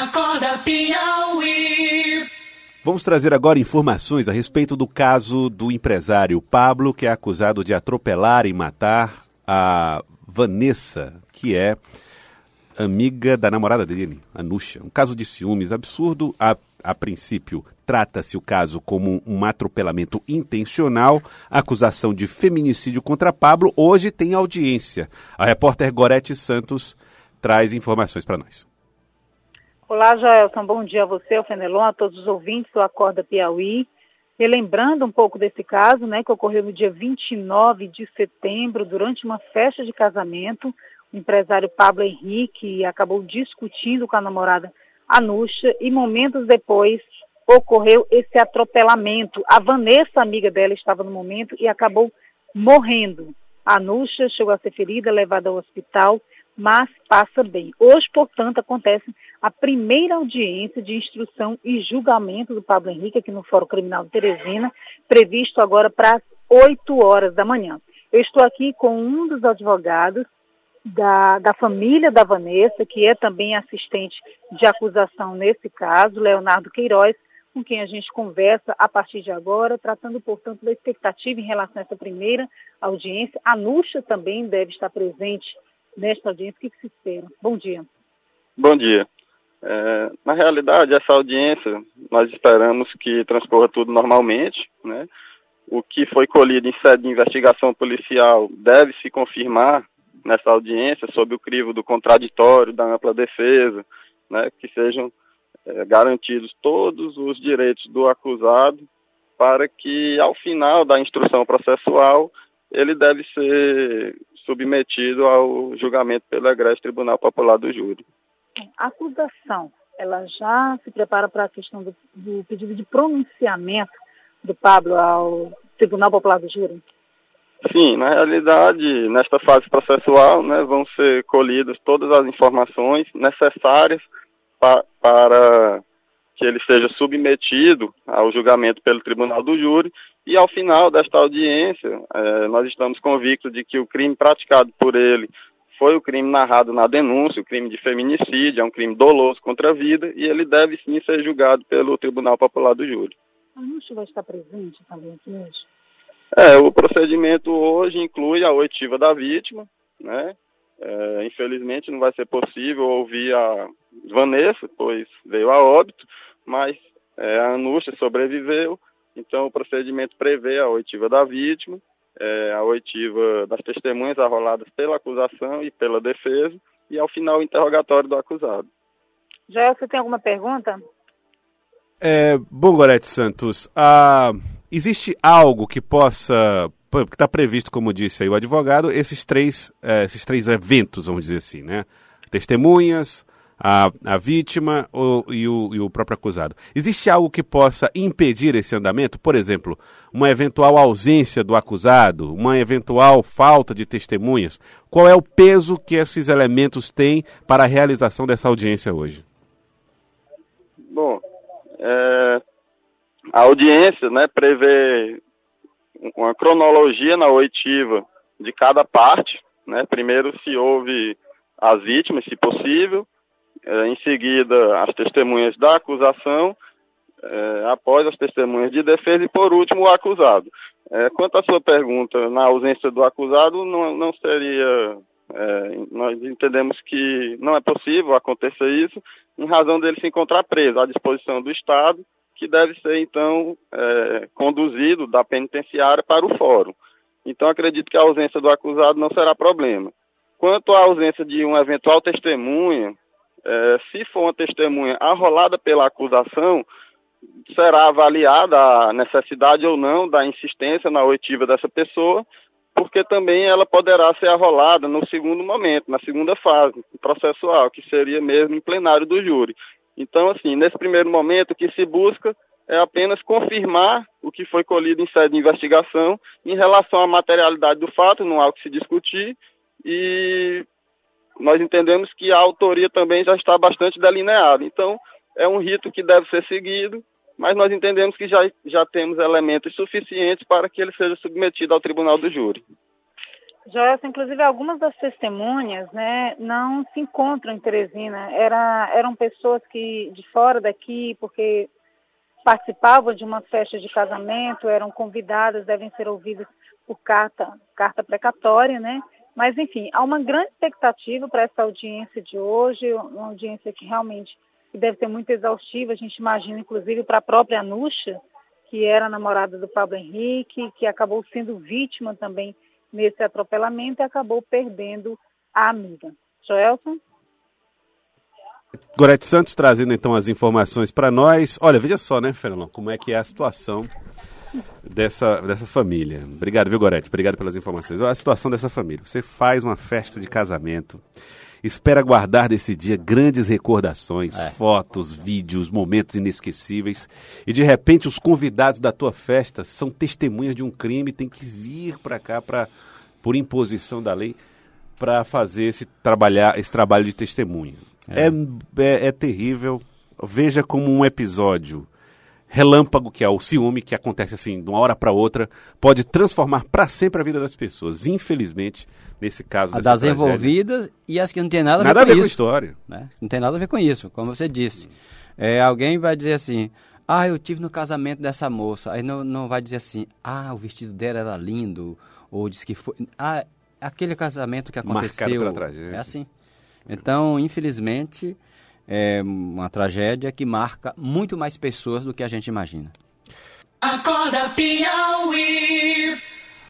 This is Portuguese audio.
Acorda Piauí. Vamos trazer agora informações a respeito do caso do empresário Pablo, que é acusado de atropelar e matar a Vanessa, que é amiga da namorada dele, a Nuxa. Um caso de ciúmes absurdo. A, a princípio, trata-se o caso como um atropelamento intencional, acusação de feminicídio contra Pablo. Hoje tem audiência. A repórter Gorete Santos traz informações para nós. Olá, Joelson. Bom dia a você, ao Fenelon, a todos os ouvintes do Acorda Piauí. Relembrando um pouco desse caso, né, que ocorreu no dia 29 de setembro, durante uma festa de casamento, o empresário Pablo Henrique acabou discutindo com a namorada Anuxa e momentos depois ocorreu esse atropelamento. A Vanessa, amiga dela, estava no momento e acabou morrendo. A chegou a ser ferida, levada ao hospital, mas passa bem. Hoje, portanto, acontece a primeira audiência de instrução e julgamento do Pablo Henrique aqui no Fórum Criminal de Teresina, previsto agora para as 8 horas da manhã. Eu estou aqui com um dos advogados da, da família da Vanessa, que é também assistente de acusação nesse caso, Leonardo Queiroz, com quem a gente conversa a partir de agora, tratando, portanto, da expectativa em relação a essa primeira audiência. A Nuxa também deve estar presente nesta audiência. O que, que se espera? Bom dia. Bom dia. É, na realidade, essa audiência, nós esperamos que transcorra tudo normalmente, né? O que foi colhido em sede de investigação policial deve se confirmar nessa audiência sob o crivo do contraditório, da ampla defesa, né? Que sejam é, garantidos todos os direitos do acusado para que, ao final da instrução processual, ele deve ser submetido ao julgamento pelo egresso Tribunal Popular do Júri. A acusação, ela já se prepara para a questão do, do pedido de pronunciamento do Pablo ao Tribunal Popular do Júri? Sim, na realidade, nesta fase processual, né, vão ser colhidas todas as informações necessárias pa para que ele seja submetido ao julgamento pelo Tribunal do Júri e ao final desta audiência, eh, nós estamos convictos de que o crime praticado por ele foi o crime narrado na denúncia, o crime de feminicídio, é um crime doloso contra a vida e ele deve sim ser julgado pelo Tribunal Popular do Júri. A vai estar presente também aqui hoje? É, o procedimento hoje inclui a oitiva da vítima, né? É, infelizmente não vai ser possível ouvir a Vanessa, pois veio a óbito, mas é, a Anúcia sobreviveu, então o procedimento prevê a oitiva da vítima, é, a oitiva das testemunhas arroladas pela acusação e pela defesa, e ao final o interrogatório do acusado. Já você tem alguma pergunta? É, bom, Gorete Santos, ah, existe algo que possa, que está previsto, como disse aí o advogado, esses três, é, esses três eventos, vamos dizer assim, né? Testemunhas, a, a vítima o, e, o, e o próprio acusado. Existe algo que possa impedir esse andamento? Por exemplo, uma eventual ausência do acusado, uma eventual falta de testemunhas? Qual é o peso que esses elementos têm para a realização dessa audiência hoje? Bom, é, a audiência né, prevê uma cronologia na oitiva de cada parte. Né? Primeiro se ouve as vítimas, se possível, é, em seguida as testemunhas da acusação, é, após as testemunhas de defesa e por último o acusado. É, quanto à sua pergunta, na ausência do acusado, não, não seria. É, nós entendemos que não é possível acontecer isso, em razão dele se encontrar preso à disposição do Estado, que deve ser então é, conduzido da penitenciária para o fórum. Então acredito que a ausência do acusado não será problema. Quanto à ausência de uma eventual testemunha, é, se for uma testemunha arrolada pela acusação, será avaliada a necessidade ou não da insistência na oitiva dessa pessoa, porque também ela poderá ser arrolada no segundo momento, na segunda fase processual, que seria mesmo em plenário do júri. Então, assim, nesse primeiro momento, o que se busca é apenas confirmar o que foi colhido em sede de investigação em relação à materialidade do fato, não há o que se discutir, e nós entendemos que a autoria também já está bastante delineada. Então, é um rito que deve ser seguido, mas nós entendemos que já, já temos elementos suficientes para que ele seja submetido ao tribunal do júri. Joelson, inclusive algumas das testemunhas né, não se encontram em Teresina. Era, eram pessoas que de fora daqui, porque participavam de uma festa de casamento, eram convidadas, devem ser ouvidas por carta, carta precatória, né? Mas, enfim, há uma grande expectativa para essa audiência de hoje, uma audiência que realmente deve ser muito exaustiva, a gente imagina, inclusive, para a própria Nuxa, que era namorada do Pablo Henrique, que acabou sendo vítima também nesse atropelamento e acabou perdendo a amiga. Joelson? Gorete Santos trazendo então as informações para nós. Olha, veja só, né, Fernando, como é que é a situação dessa, dessa família. Obrigado, viu, Gorete? Obrigado pelas informações. Olha a situação dessa família. Você faz uma festa de casamento, espera guardar desse dia grandes recordações, é. fotos, vídeos, momentos inesquecíveis, e de repente os convidados da tua festa são testemunhas de um crime, tem que vir para cá para por imposição da lei para fazer esse trabalhar esse trabalho de testemunha. É. É, é, é terrível. Veja como um episódio relâmpago, que é o ciúme, que acontece assim de uma hora para outra, pode transformar para sempre a vida das pessoas. Infelizmente, nesse caso. das tragédia. envolvidas e as que não tem nada a nada ver com a ver isso. com a história. Né? Não tem nada a ver com isso, como você disse. É, alguém vai dizer assim. Ah, eu tive no casamento dessa moça. Aí não, não vai dizer assim, ah, o vestido dela era lindo, ou diz que foi. Ah, aquele casamento que aconteceu. Marcado pela tragédia. É assim. Então, infelizmente, é uma tragédia que marca muito mais pessoas do que a gente imagina. Acorda Piauí.